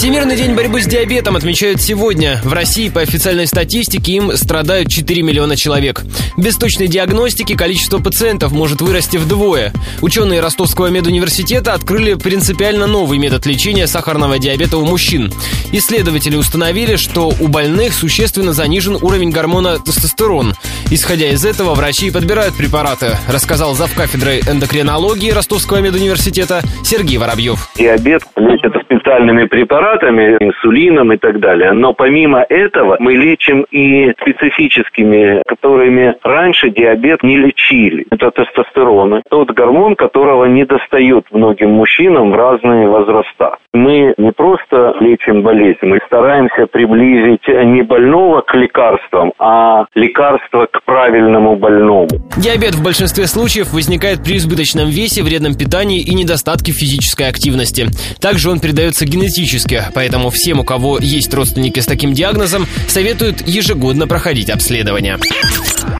Всемирный день борьбы с диабетом отмечают сегодня. В России, по официальной статистике, им страдают 4 миллиона человек. Без точной диагностики количество пациентов может вырасти вдвое. Ученые Ростовского медуниверситета открыли принципиально новый метод лечения сахарного диабета у мужчин. Исследователи установили, что у больных существенно занижен уровень гормона тестостерон. Исходя из этого, врачи подбирают препараты, рассказал завкафедрой эндокринологии Ростовского медуниверситета Сергей Воробьев. Диабет лечится специальными препаратами, инсулином и так далее. Но помимо этого мы лечим и специфическими, которыми раньше диабет не лечили. Это тестостерон. Тот гормон, которого не достает многим мужчинам в разные возраста. Мы не просто лечим болезнь, мы стараемся приблизить не больного к лекарствам, а лекарства правильному больному. Диабет в большинстве случаев возникает при избыточном весе, вредном питании и недостатке физической активности. Также он передается генетически, поэтому всем, у кого есть родственники с таким диагнозом, советуют ежегодно проходить обследование.